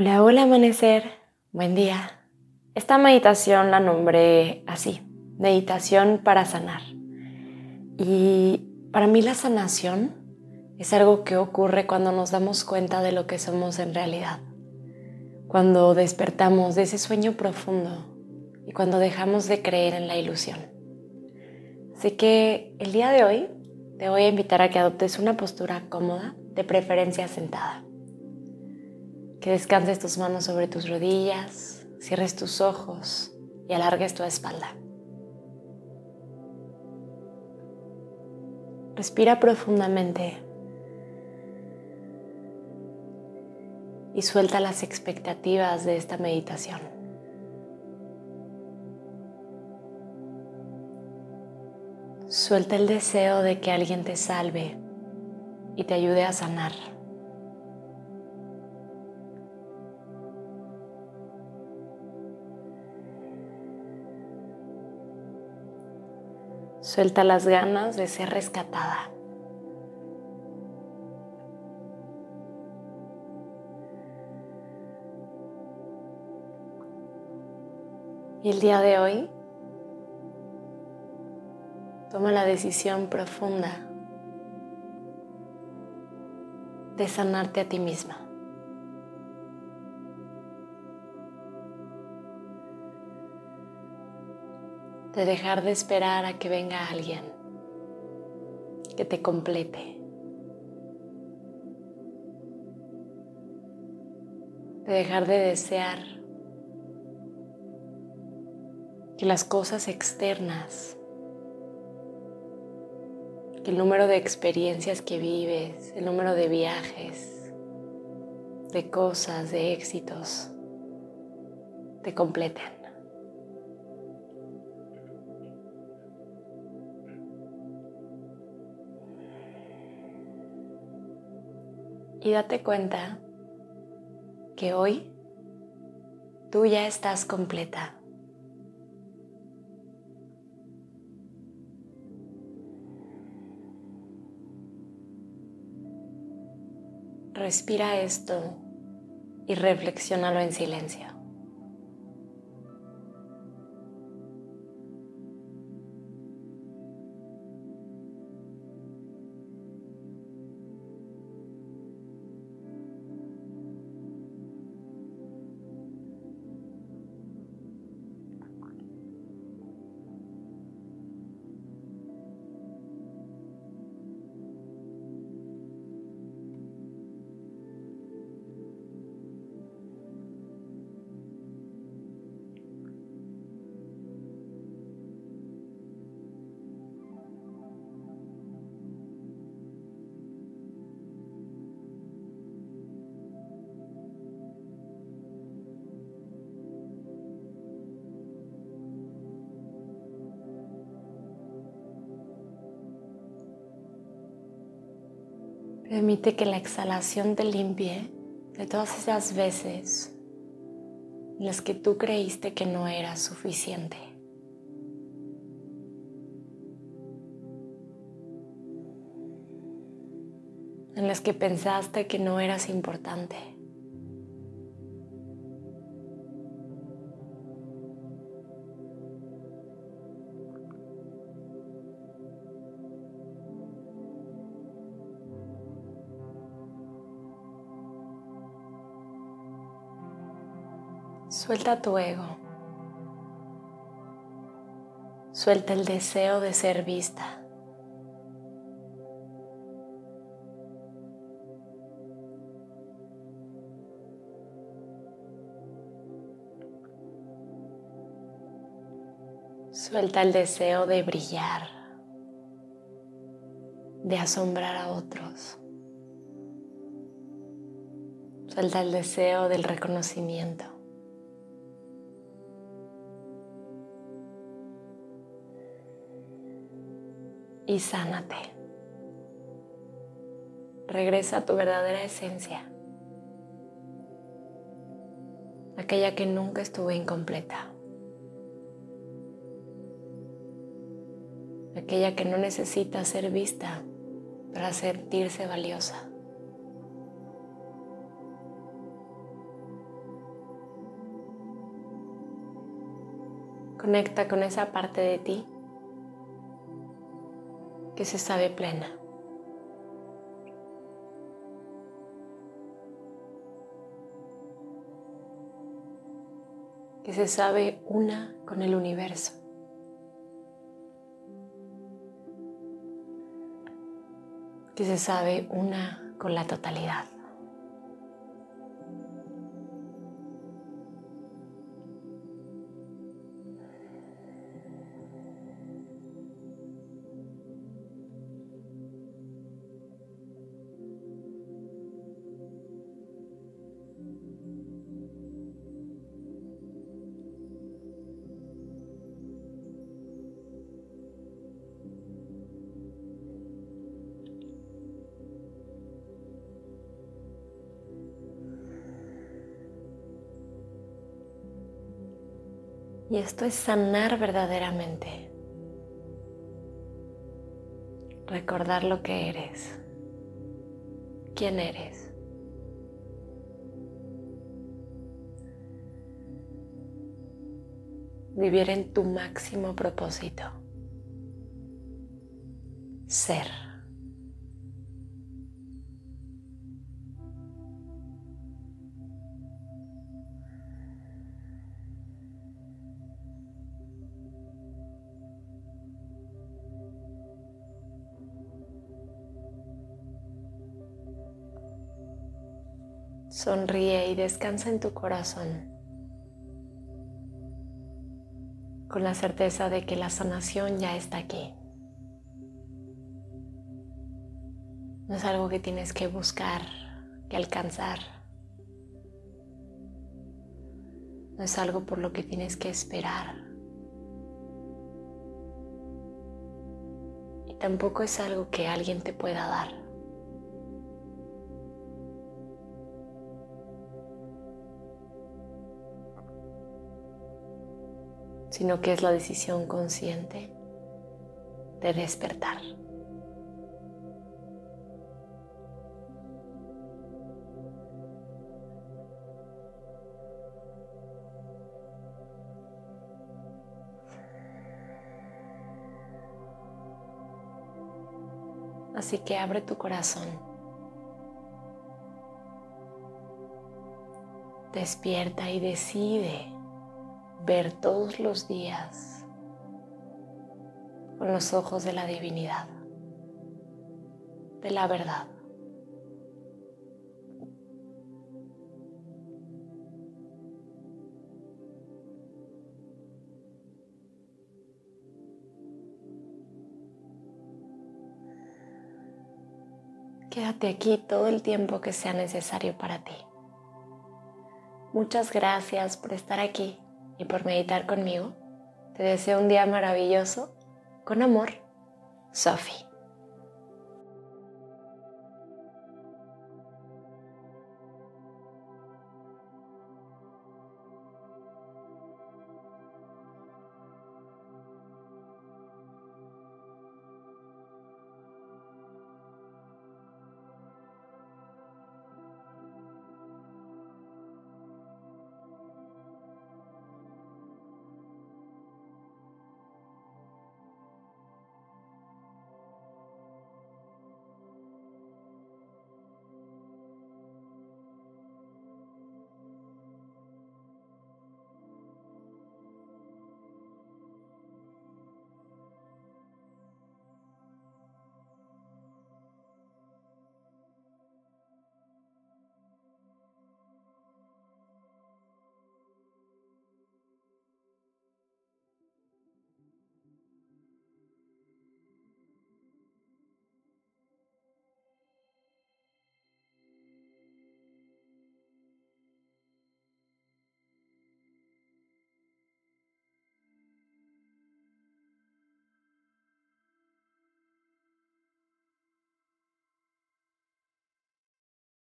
Hola, hola amanecer, buen día. Esta meditación la nombré así, meditación para sanar. Y para mí la sanación es algo que ocurre cuando nos damos cuenta de lo que somos en realidad, cuando despertamos de ese sueño profundo y cuando dejamos de creer en la ilusión. Así que el día de hoy te voy a invitar a que adoptes una postura cómoda, de preferencia sentada que descanses tus manos sobre tus rodillas, cierres tus ojos y alargues tu espalda. Respira profundamente y suelta las expectativas de esta meditación. Suelta el deseo de que alguien te salve y te ayude a sanar. Suelta las ganas de ser rescatada. Y el día de hoy, toma la decisión profunda de sanarte a ti misma. De dejar de esperar a que venga alguien que te complete, de dejar de desear que las cosas externas, que el número de experiencias que vives, el número de viajes, de cosas, de éxitos, te completen. Y date cuenta que hoy tú ya estás completa. Respira esto y reflexiónalo en silencio. Permite que la exhalación te limpie de todas esas veces en las que tú creíste que no era suficiente. En las que pensaste que no eras importante. Suelta tu ego. Suelta el deseo de ser vista. Suelta el deseo de brillar, de asombrar a otros. Suelta el deseo del reconocimiento. y sánate. Regresa a tu verdadera esencia, aquella que nunca estuvo incompleta, aquella que no necesita ser vista para sentirse valiosa. Conecta con esa parte de ti que se sabe plena. Que se sabe una con el universo. Que se sabe una con la totalidad. Y esto es sanar verdaderamente. Recordar lo que eres. ¿Quién eres? Vivir en tu máximo propósito. Ser. Sonríe y descansa en tu corazón con la certeza de que la sanación ya está aquí. No es algo que tienes que buscar, que alcanzar. No es algo por lo que tienes que esperar. Y tampoco es algo que alguien te pueda dar. Sino que es la decisión consciente de despertar. Así que abre tu corazón. Despierta y decide ver todos los días con los ojos de la divinidad, de la verdad. Quédate aquí todo el tiempo que sea necesario para ti. Muchas gracias por estar aquí y por meditar conmigo. Te deseo un día maravilloso. Con amor, Sophie.